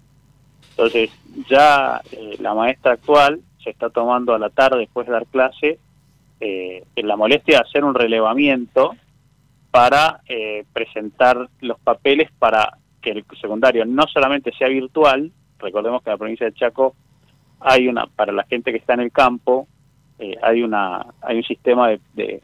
Entonces, ya eh, la maestra actual se está tomando a la tarde después de dar clase eh, en la molestia de hacer un relevamiento para eh, presentar los papeles para que el secundario no solamente sea virtual, recordemos que en la provincia de Chaco hay una, para la gente que está en el campo, eh, hay una hay un sistema de, de,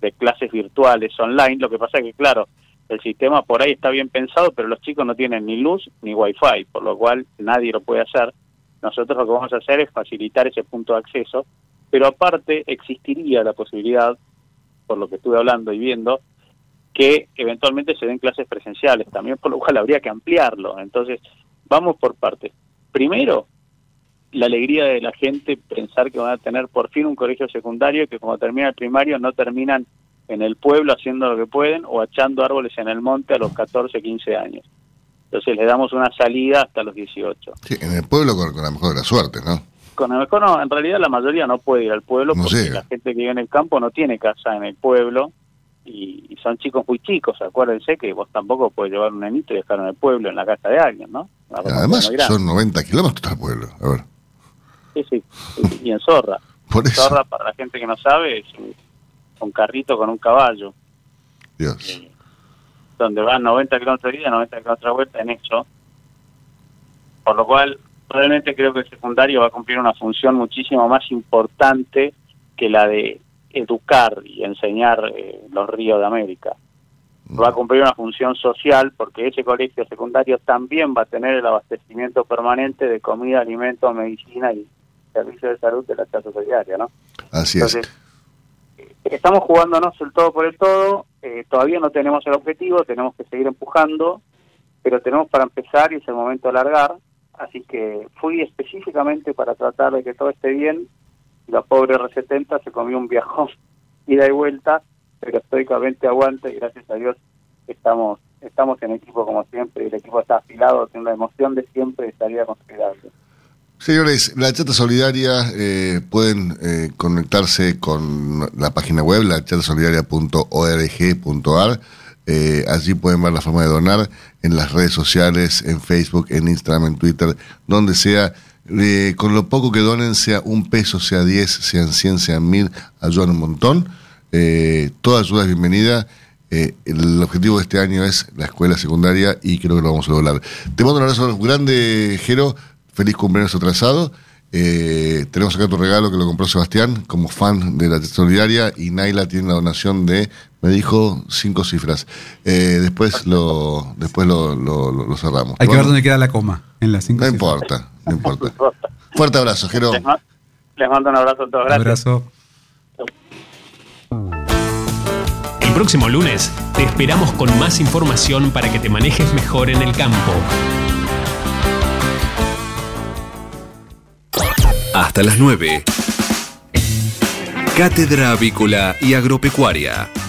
de clases virtuales online. Lo que pasa es que, claro, el sistema por ahí está bien pensado, pero los chicos no tienen ni luz ni wifi, por lo cual nadie lo puede hacer. Nosotros lo que vamos a hacer es facilitar ese punto de acceso, pero aparte existiría la posibilidad, por lo que estuve hablando y viendo, que eventualmente se den clases presenciales también, por lo cual habría que ampliarlo. Entonces, vamos por partes. Primero, la alegría de la gente pensar que van a tener por fin un colegio secundario que como termina el primario no terminan en el pueblo haciendo lo que pueden o echando árboles en el monte a los 14, 15 años. Entonces le damos una salida hasta los 18. Sí, en el pueblo con, con la mejor de las suertes, ¿no? Con el mejor no, en realidad la mayoría no puede ir al pueblo No porque llega. la gente que vive en el campo no tiene casa en el pueblo y, y son chicos muy chicos. Acuérdense que vos tampoco podés llevar un nenito y dejarlo en el pueblo, en la casa de alguien, ¿no? Además, son 90 kilómetros al pueblo. A ver, Sí, sí, y en Zorra. por eso, Zorra, para la gente que no sabe, es un, un carrito con un caballo, Dios. donde van 90 kilómetros de ida, 90 kilómetros de vuelta en eso. Por lo cual, realmente creo que el secundario va a cumplir una función muchísimo más importante que la de educar y enseñar eh, los ríos de América. Va a cumplir una función social porque ese colegio secundario también va a tener el abastecimiento permanente de comida, alimentos, medicina y servicios de salud de la Casa Solidaria, ¿no? Así es. Entonces, eh, estamos jugándonos el todo por el todo, eh, todavía no tenemos el objetivo, tenemos que seguir empujando, pero tenemos para empezar y es el momento de largar, así que fui específicamente para tratar de que todo esté bien, la pobre R70 se comió un viajón ida y vuelta, pero estoicamente aguanta y gracias a Dios estamos estamos en equipo como siempre y el equipo está afilado, tiene la emoción de siempre de salir a construir algo. Señores, la chata solidaria eh, pueden eh, conectarse con la página web, la chatasolidaria.org.ar. Eh, allí pueden ver la forma de donar en las redes sociales, en Facebook, en Instagram, en Twitter, donde sea. Eh, con lo poco que donen, sea un peso, sea 10, sean 100, sean 1000, ayudan un montón. Eh, toda ayuda es bienvenida. El objetivo de este año es la escuela secundaria y creo que lo vamos a lograr. Te mando un abrazo grande, Jero. Feliz cumpleaños atrasado. Tenemos acá tu regalo que lo compró Sebastián como fan de la solidaria y Naila tiene la donación de, me dijo, cinco cifras. Eh, después lo después lo, lo- lo- lo cerramos. Hay que ver dónde queda la coma. En las cinco No cifras. importa, no importa. Fuerte abrazo, Jero. Les, ma- les mando un abrazo a todos. Gracias. Abrazo. El próximo lunes te esperamos con más información para que te manejes mejor en el campo. Hasta las 9. Cátedra Avícola y Agropecuaria,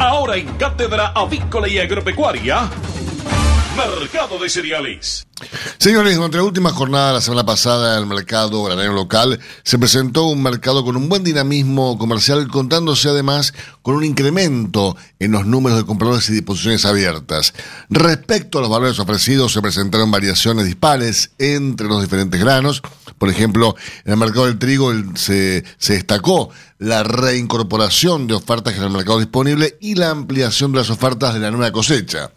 Ahora en Cátedra Avícola y Agropecuaria, Mercado de Cereales. Señores, durante la última jornada la semana pasada el mercado granero local se presentó un mercado con un buen dinamismo comercial, contándose además con un incremento en los números de compradores y disposiciones abiertas. Respecto a los valores ofrecidos, se presentaron variaciones dispares entre los diferentes granos. Por ejemplo, en el mercado del trigo se, se destacó la reincorporación de ofertas en el mercado disponible y la ampliación de las ofertas de la nueva cosecha.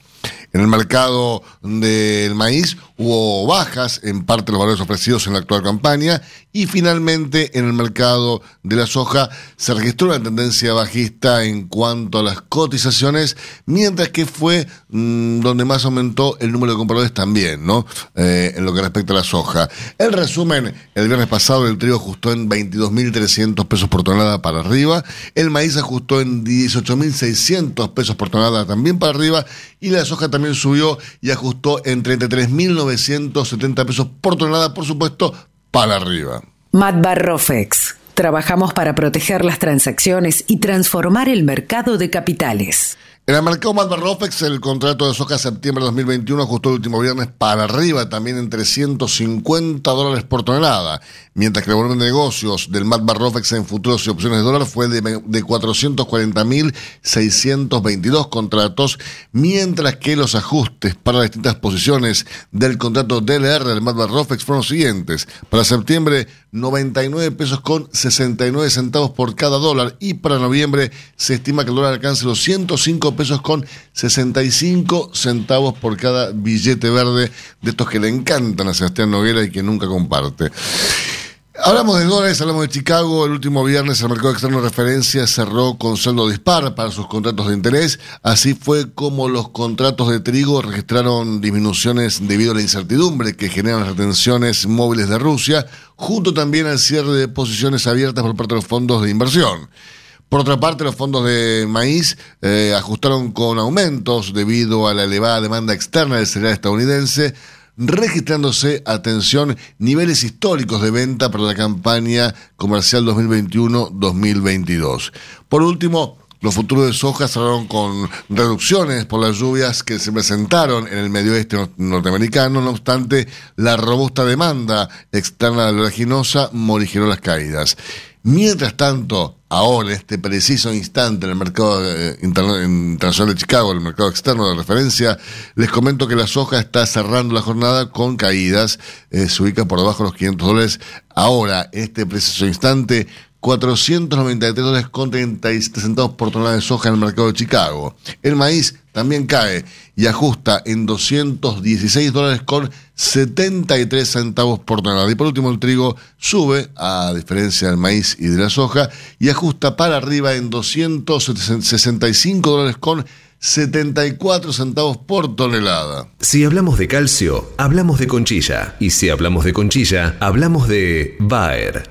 En el mercado del maíz hubo bajas en parte de los valores ofrecidos en la actual campaña y finalmente en el mercado de la soja se registró una tendencia bajista en cuanto a las cotizaciones, mientras que fue mm, donde más aumentó el número de compradores también, ¿no? Eh, en lo que respecta a la soja. El resumen, el viernes pasado el trigo ajustó en 22.300 pesos por tonelada para arriba, el maíz ajustó en 18.600 pesos por tonelada también para arriba y la soja también subió y ajustó en 33.970 pesos por tonelada, por supuesto, para arriba. Matbar Rofex. Trabajamos para proteger las transacciones y transformar el mercado de capitales. En el mercado Malva Rofex, el contrato de soja septiembre de 2021 ajustó el último viernes para arriba, también en 350 dólares por tonelada, mientras que el volumen de negocios del Malva Rofex en futuros y opciones de dólar fue de, de 440.622 contratos, mientras que los ajustes para las distintas posiciones del contrato DLR del Malva Rofex fueron los siguientes. Para septiembre, 99 pesos con 69 centavos por cada dólar y para noviembre se estima que el dólar alcance los 105 pesos con 65 centavos por cada billete verde de estos que le encantan a Sebastián Noguera y que nunca comparte. Hablamos de dólares, hablamos de Chicago. El último viernes el mercado externo de referencia cerró con saldo dispar para sus contratos de interés. Así fue como los contratos de trigo registraron disminuciones debido a la incertidumbre que generan las retenciones móviles de Rusia, junto también al cierre de posiciones abiertas por parte de los fondos de inversión. Por otra parte, los fondos de maíz eh, ajustaron con aumentos debido a la elevada demanda externa del cereal estadounidense, registrándose, atención, niveles históricos de venta para la campaña comercial 2021-2022. Por último, los futuros de soja cerraron con reducciones por las lluvias que se presentaron en el medio oeste norteamericano. No obstante, la robusta demanda externa de la oleaginosa morigeró las caídas. Mientras tanto, ahora, en este preciso instante, en el mercado eh, interna- internacional de Chicago, el mercado externo de referencia, les comento que la soja está cerrando la jornada con caídas, eh, se ubica por debajo de los 500 dólares. Ahora, en este preciso instante, 493 dólares con 37 centavos por tonelada de soja en el mercado de Chicago. El maíz también cae y ajusta en 216 dólares con 73 centavos por tonelada. Y por último, el trigo sube, a diferencia del maíz y de la soja, y ajusta para arriba en 265 dólares con 74 centavos por tonelada. Si hablamos de calcio, hablamos de conchilla. Y si hablamos de conchilla, hablamos de Bayer.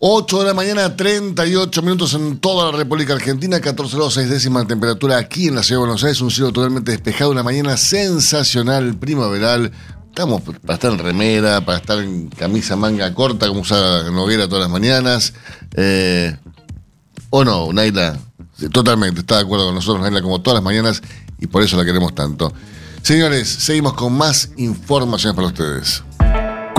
8 de la mañana, 38 minutos en toda la República Argentina, 14 grados 6 décimas de temperatura aquí en la ciudad de Buenos Aires, un cielo totalmente despejado, una mañana sensacional, primaveral. Estamos para estar en remera, para estar en camisa manga corta, como usa Noguera todas las mañanas. Eh, ¿O no, Naila? Totalmente, está de acuerdo con nosotros, Naila, como todas las mañanas, y por eso la queremos tanto. Señores, seguimos con más informaciones para ustedes.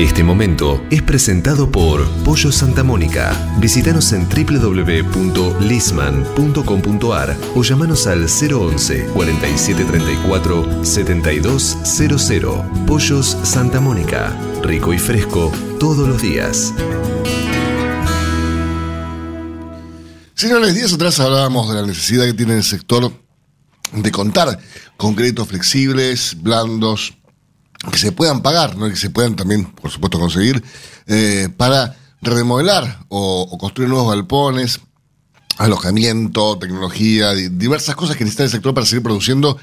Este momento es presentado por Pollo Santa Mónica. Visítanos en www.lisman.com.ar o llamanos al 011 4734 7200. Pollos Santa Mónica. Rico y fresco todos los días. Señores, días atrás hablábamos de la necesidad que tiene el sector de contar con créditos flexibles, blandos, que se puedan pagar, ¿no? Que se puedan también, por supuesto, conseguir eh, para remodelar o, construir nuevos galpones, alojamiento, tecnología, di- diversas cosas que necesita el sector para seguir produciendo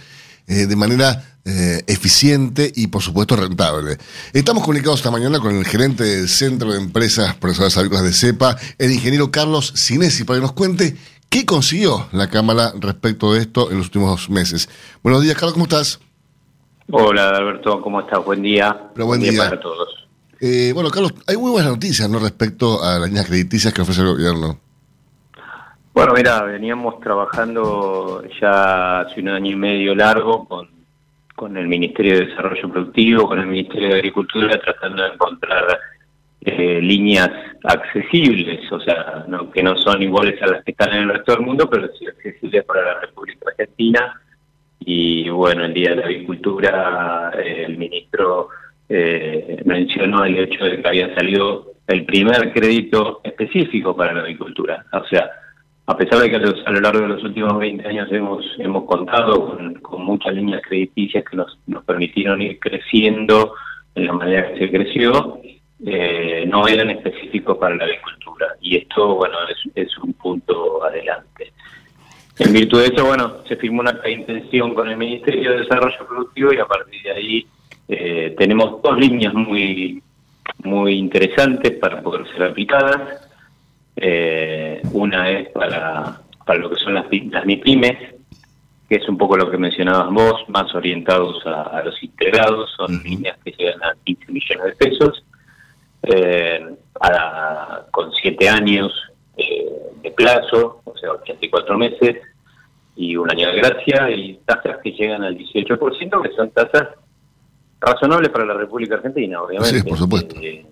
eh, de manera eh, eficiente y, por supuesto, rentable. Estamos comunicados esta mañana con el gerente del Centro de Empresas Procesadoras Agrícolas de CEPA, el ingeniero Carlos Sinesi, para que nos cuente qué consiguió la Cámara respecto de esto en los últimos meses. Buenos días, Carlos, ¿cómo estás? Hola, Alberto, ¿cómo estás? Buen día. buen día. para todos. Eh, bueno, Carlos, hay muy buenas noticias ¿no? respecto a las líneas crediticias que ofrece el gobierno. Bueno, mira, veníamos trabajando ya hace un año y medio largo con, con el Ministerio de Desarrollo Productivo, con el Ministerio de Agricultura, tratando de encontrar eh, líneas accesibles, o sea, no, que no son iguales a las que están en el resto del mundo, pero sí accesibles para la República Argentina. Y bueno, el Día de la Agricultura, eh, el ministro eh, mencionó el hecho de que había salido el primer crédito específico para la agricultura. O sea, a pesar de que a lo largo de los últimos 20 años hemos, hemos contado con, muchas líneas crediticias que nos, nos permitieron ir creciendo en la manera que se creció, eh, no eran específicos para la agricultura. Y esto, bueno, es, es un punto adelante. En virtud de eso, bueno, se firmó una intención con el Ministerio de Desarrollo Productivo y a partir de ahí eh, tenemos dos líneas muy, muy interesantes para poder ser aplicadas. Eh, una es para, para lo que son las, las MIPIMES, que es un poco lo que mencionabas vos, más orientados a, los integrados, son líneas que llegan a 15 millones de pesos, eh, con 7 años de plazo, o sea, 84 meses y un año de gracia, y tasas que llegan al 18%, que son tasas razonable para la República Argentina, obviamente. Sí, por supuesto. Eh,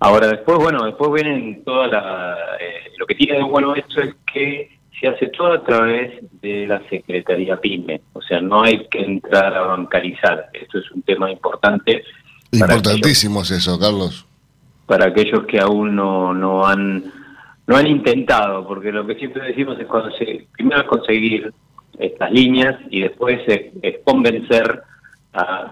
ahora después, bueno, después vienen toda la... Eh, lo que tiene de bueno esto es que se hace todo a través de la Secretaría PYME, o sea, no hay que entrar a bancarizar, esto es un tema importante. Importantísimo es eso, Carlos. Para aquellos que aún no, no han no han intentado, porque lo que siempre decimos es conseguir, primero es conseguir estas líneas y después es convencer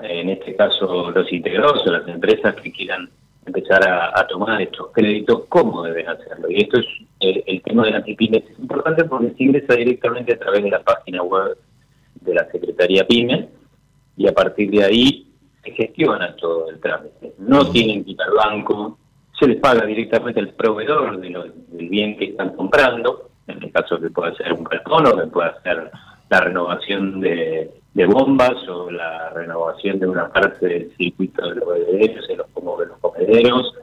en este caso, los integrados o las empresas que quieran empezar a, tomar estos créditos, cómo deben hacerlo. Y esto es el, tema de la PYME es importante porque se ingresa directamente a través de la página web de la Secretaría PYME y a partir de ahí se gestiona todo el trámite. No tienen que ir al banco, se les paga directamente al proveedor de del bien que están comprando, en el caso que pueda ser un cartón o que pueda ser la renovación de de bombas o la renovación de una parte del circuito de los bebederos, de los, de los comederos,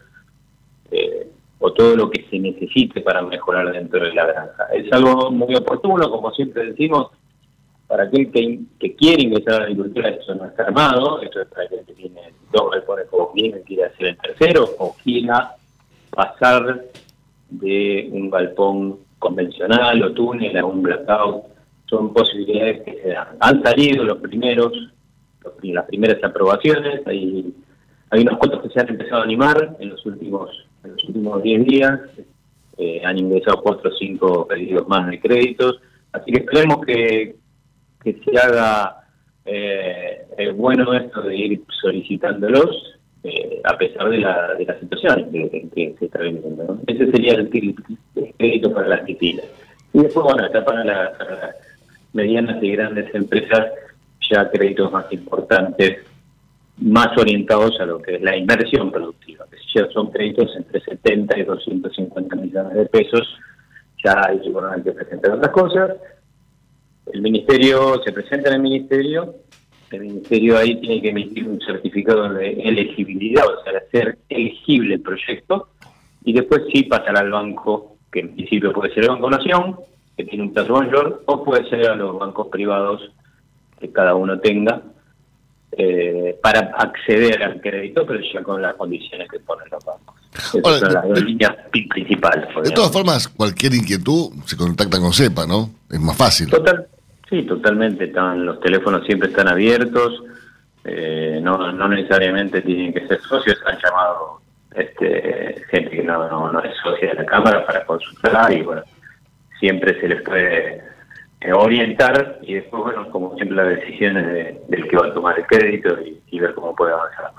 eh, o todo lo que se necesite para mejorar dentro de la granja. Es algo muy oportuno, como siempre decimos, para aquel que, que quiere ingresar a la agricultura, eso no está armado, esto es para aquel que tiene dos galpones como bien quiere hacer el tercero, o quiera pasar de un galpón convencional o túnel a un blackout son posibilidades que se dan. Han salido los primeros, las primeras aprobaciones, hay, hay unos cuantos que se han empezado a animar en los últimos en los últimos 10 días, eh, han ingresado cuatro o cinco pedidos más de créditos, así que esperemos que, que se haga eh, bueno esto de ir solicitándolos eh, a pesar de la, de la situación que, se está viviendo. Ese sería el, crédito para las titilas. Y después, bueno, está para la medianas y grandes empresas ya créditos más importantes, más orientados a lo que es la inversión productiva, que ya son créditos entre 70 y 250 millones de pesos, ya hay que presentar otras cosas. El ministerio se presenta en el ministerio, el ministerio ahí tiene que emitir un certificado de elegibilidad, o sea, de ser elegible el proyecto, y después sí pasará al banco, que en principio puede ser el Banco Nación, que tiene un plazo mayor, o puede ser a los bancos privados que cada uno tenga, eh, para acceder al crédito, pero ya con las condiciones que ponen los bancos. Esas son las dos líneas principales. De todas formas, cualquier inquietud se contacta con CEPA, ¿no? Es más fácil. Total, sí, totalmente. Están, los teléfonos siempre están abiertos. Eh, no, no necesariamente tienen que ser socios. Han llamado este, gente que no, no, no es socia de la Cámara para consultar y bueno, siempre se les puede eh, orientar y después, bueno, como siempre las decisiones del que va a tomar el crédito y, ver cómo puede avanzar.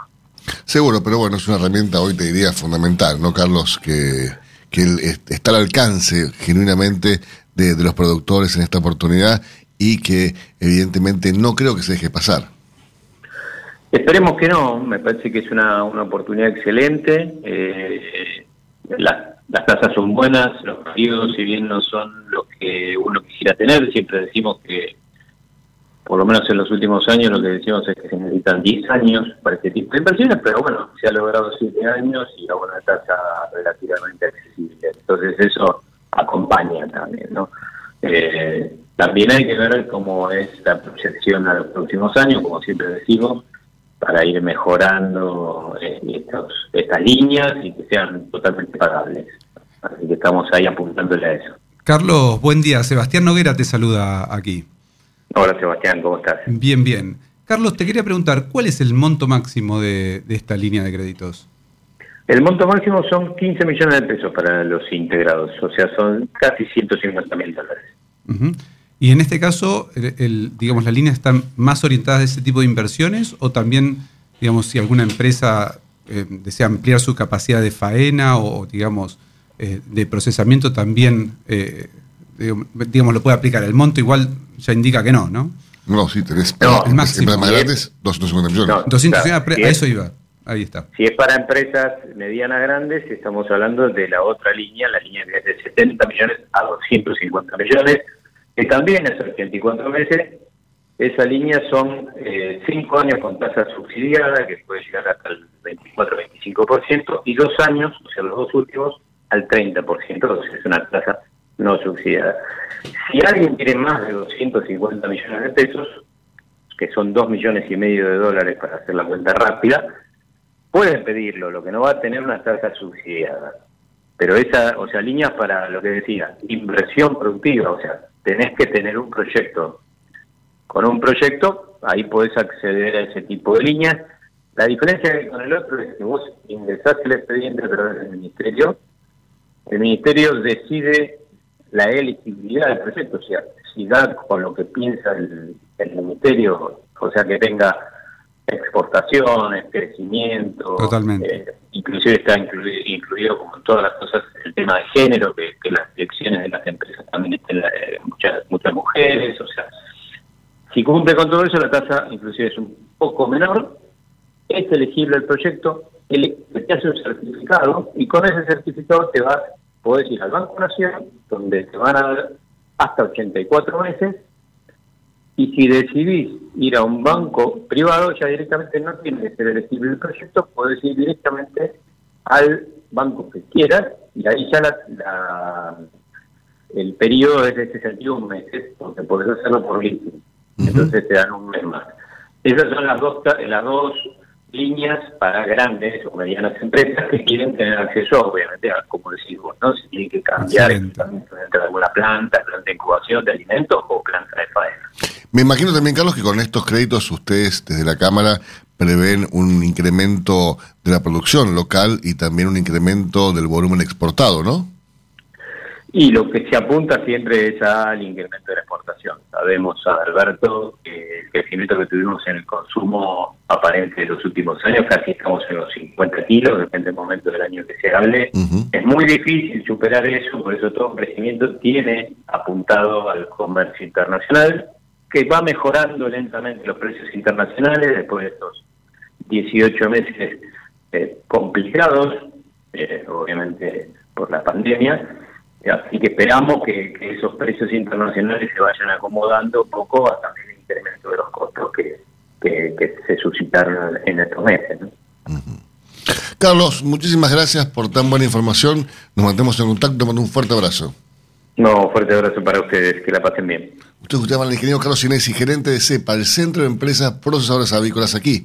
Seguro, pero bueno, es una herramienta hoy te diría fundamental, ¿no, Carlos? Que, que está al alcance genuinamente de, los productores en esta oportunidad y que evidentemente no creo que se deje pasar. Esperemos que no, me parece que es una, una oportunidad excelente. Eh, las, tasas son buenas, los periodos, si bien no son los que uno quisiera tener, siempre decimos que, por lo menos en los últimos años, lo que decimos es que se necesitan 10 años para este tipo de inversiones, pero bueno, se ha logrado 7 años y a una tasa relativamente accesible. Entonces, eso acompaña también, ¿no? Eh, también hay que ver cómo es la proyección a los próximos años, como siempre decimos, para ir mejorando eh, estos, estas líneas y que sean totalmente pagables. Así que estamos ahí apuntándole a eso. Carlos, buen día. Sebastián Noguera te saluda aquí. Hola Sebastián, ¿cómo estás? Bien, bien. Carlos, te quería preguntar, ¿cuál es el monto máximo de, de esta línea de créditos? El monto máximo son 15 millones de pesos para los integrados, o sea, son casi 150 mil dólares. Ujú. Y en este caso, el, el- digamos, las líneas están más orientadas a ese tipo de inversiones o también, digamos, si alguna empresa eh, desea ampliar su capacidad de faena o, digamos, eh, de procesamiento, también, eh, digamos, lo puede aplicar. El monto igual ya indica que no, ¿no? No, sí, tenés No, el máximo. empresas más grandes, 250 millones. No, 250, claro, a y eso es- iba. Ahí está. Si es para empresas medianas grandes, estamos hablando de la otra línea, la línea que es de 70 millones a 250 millones, que también es 84 meses. Esa línea son 5 años con tasa subsidiada, que puede llegar hasta el 24-25%, y dos años, o sea, los dos últimos, al 30%, o sea, es una tasa no subsidiada. Si alguien quiere más de 250 millones de pesos, que son 2 millones y medio de dólares para hacer la cuenta rápida, pueden pedirlo, lo que no va a tener una tasa subsidiada. Pero esa, o sea, líneas para lo que decía, inversión productiva, o sea, tenés que tener un proyecto. Con un proyecto, ahí podés acceder a ese tipo de líneas. La diferencia con el otro es que vos ingresás el expediente a través del ministerio, el ministerio decide la elegibilidad del proyecto, o sea, si da con lo que piensa el, el ministerio, o sea, que tenga exportaciones, crecimiento, Totalmente. eh, inclusive está incluido, incluido como en todas las cosas el tema de género, que, que las direcciones de las empresas también estén mujeres, o sea, si cumple con todo eso, la tasa inclusive es un poco menor, es elegible el proyecto, ele- te hace un certificado y con ese certificado te vas, podés ir al Banco Nación, donde te van a dar hasta 84 meses, y si decidís ir a un banco privado, ya directamente no tiene que ser elegible el proyecto, podés ir directamente al banco que quieras, y ahí ya la- el periodo es de 61 meses, porque podés hacerlo por leasing. Entonces te dan un mes más. Esas son las dos, las dos líneas para grandes o medianas empresas que quieren tener acceso, obviamente, a, como decís vos, ¿no? Si tienen que cambiar de alguna planta, planta de incubación de alimentos o planta de faena. Me imagino también, Carlos, que con estos créditos ustedes desde la Cámara prevén un incremento de la producción local y también un incremento del volumen exportado, ¿no? Y lo que se apunta siempre es al incremento de la exportación. Sabemos, Alberto, que el crecimiento que tuvimos en el consumo aparente de los últimos años, casi estamos en los 50 kilos, depende del momento del año que se hable. Es muy difícil superar eso, por eso todo crecimiento tiene apuntado al comercio internacional, que va mejorando lentamente los precios internacionales después de estos 18 meses eh, complicados, eh, obviamente por la pandemia. Así que esperamos que, que esos precios internacionales se vayan acomodando un poco a también el incremento de los costos que, que, que se suscitaron en estos meses. ¿no? Carlos, muchísimas gracias por tan buena información. Nos mantemos en contacto. Te mando un fuerte abrazo. No, fuerte abrazo para ustedes, que la pasen bien. Usted escuchaba al ingeniero Carlos Inesi, gerente de CEPA, el Centro de Empresas Procesadoras Avícolas aquí,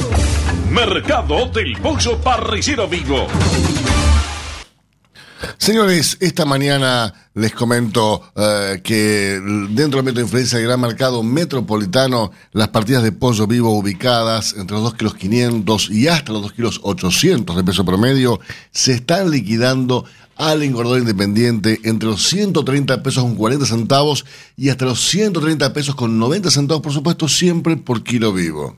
Mercado del Pollo Parrillero Vivo. Señores, esta mañana les comento eh, que dentro del de influencia del gran mercado metropolitano, las partidas de pollo vivo ubicadas entre los 2 kilos 500 y hasta los 2 kilos 800 de peso promedio se están liquidando al engordador independiente entre los 130 pesos con 40 centavos y hasta los 130 pesos con 90 centavos, por supuesto, siempre por kilo vivo.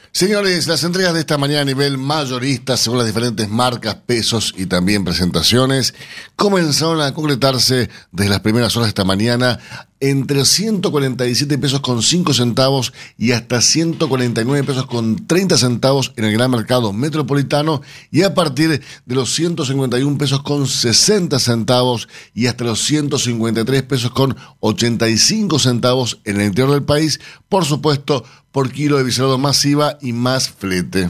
Señores, las entregas de esta mañana a nivel mayorista, según las diferentes marcas, pesos y también presentaciones, comenzaron a concretarse desde las primeras horas de esta mañana entre 147 pesos con 5 centavos y hasta 149 pesos con 30 centavos en el gran mercado metropolitano y a partir de los 151 pesos con 60 centavos y hasta los 153 pesos con 85 centavos en el interior del país, por supuesto, por kilo de viscerado masiva y más flete.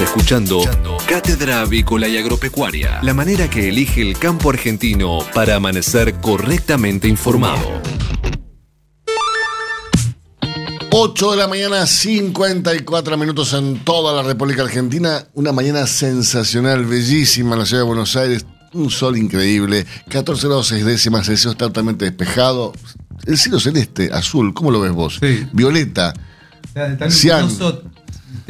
Estás escuchando Cátedra Avícola y Agropecuaria, la manera que elige el campo argentino para amanecer correctamente informado. 8 de la mañana, 54 minutos en toda la República Argentina. Una mañana sensacional, bellísima en la ciudad de Buenos Aires. Un sol increíble, 14 grados 6 décimas, el cielo está totalmente despejado. El cielo celeste, azul, ¿cómo lo ves vos? Violeta. cian.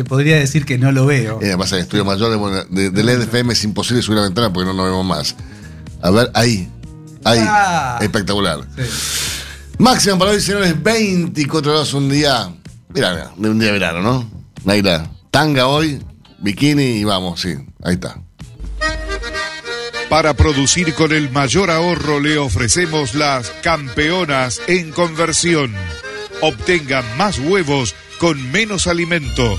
Te podría decir que no lo veo. Eh, pasa que estudio mayor de, de, de LED FM es imposible subir la ventana porque no nos vemos más. A ver, ahí. Ahí. Ah. Espectacular. Máximo para hoy, señores, 24 horas un día. Mira, mira, de un día de verano, ¿no? Naira, tanga hoy, bikini y vamos, sí, ahí está. Para producir con el mayor ahorro le ofrecemos las campeonas en conversión. Obtenga más huevos con menos alimento,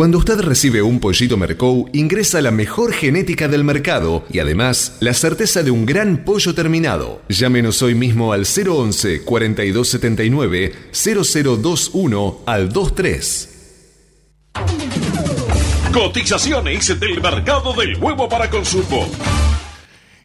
Cuando usted recibe un pollito Mercou, ingresa la mejor genética del mercado y además la certeza de un gran pollo terminado. Llámenos hoy mismo al 011 4279 0021 al 23. Cotizaciones del mercado del huevo para consumo.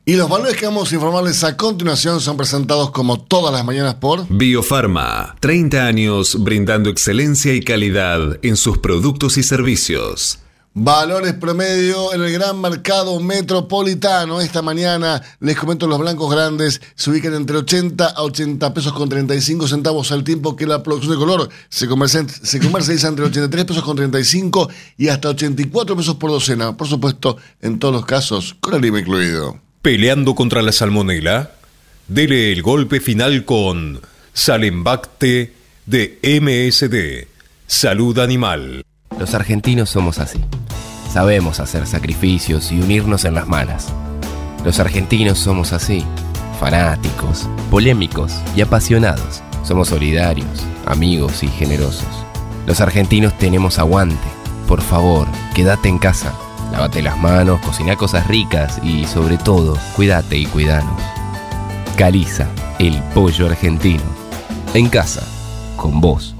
Y los valores que vamos a informarles a continuación son presentados como todas las mañanas por Biofarma, 30 años brindando excelencia y calidad en sus productos y servicios. Valores promedio en el gran mercado metropolitano. Esta mañana les comento los blancos grandes se ubican entre 80 a 80 pesos con 35 centavos al tiempo que la producción de color se, comercia- se comercializa entre 83 pesos con 35 y hasta 84 pesos por docena. Por supuesto, en todos los casos, con el IVA incluido. Peleando contra la salmonela, dele el golpe final con Salembacte de MSD, Salud Animal. Los argentinos somos así. Sabemos hacer sacrificios y unirnos en las malas. Los argentinos somos así. Fanáticos, polémicos y apasionados. Somos solidarios, amigos y generosos. Los argentinos tenemos aguante. Por favor, quédate en casa. Lávate las manos, cocina cosas ricas y sobre todo, cuídate y cuidanos. Caliza, el pollo argentino. En casa, con vos.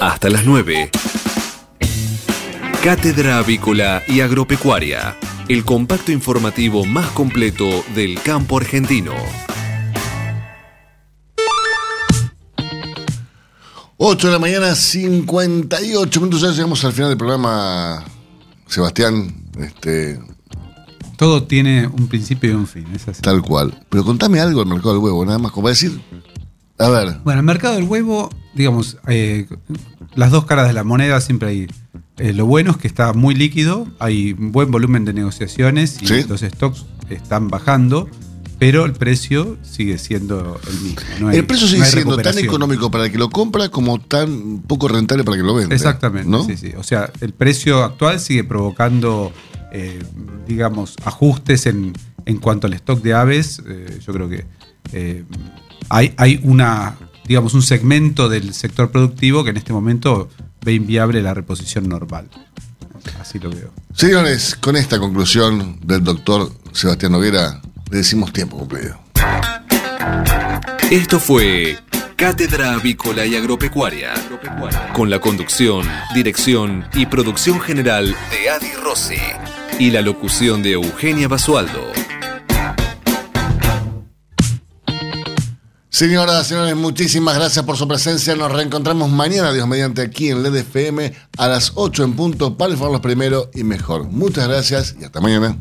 Hasta las 9. Cátedra Avícola y Agropecuaria, el compacto informativo más completo del campo argentino. 8 de la mañana, 58 minutos. Ya llegamos al final del programa, Sebastián. Este, Todo tiene un principio y un fin, es así. tal cual. Pero contame algo del mercado del huevo, nada más como decir. A ver, Bueno, el mercado del huevo, digamos, eh, las dos caras de la moneda siempre hay. eh, lo bueno es que está muy líquido, hay un buen volumen de negociaciones y Sí. los stocks están bajando, pero el precio sigue siendo el mismo. no hay- el precio sigue siendo tan económico para el que lo compra como tan poco rentable para el que lo vende. Exactamente, ¿no? sí, sí. O sea, el precio actual sigue provocando, eh, digamos, ajustes en, en cuanto al stock de aves. Eh, yo creo que eh, hay, hay una, digamos, un segmento del sector productivo que en este momento ve inviable la reposición normal. Así lo veo. Señores, con esta conclusión del doctor Sebastián Noguera, le decimos tiempo cumplido. Esto fue Cátedra Avícola y Agropecuaria, con la conducción, dirección y producción general de Adi Rossi y la locución de Eugenia Basualdo. Señoras, señores, muchísimas gracias por su presencia. Nos reencontramos mañana, Dios mediante, aquí en LED FM a las 8 en punto para informarlos primero y mejor. Muchas gracias y hasta mañana.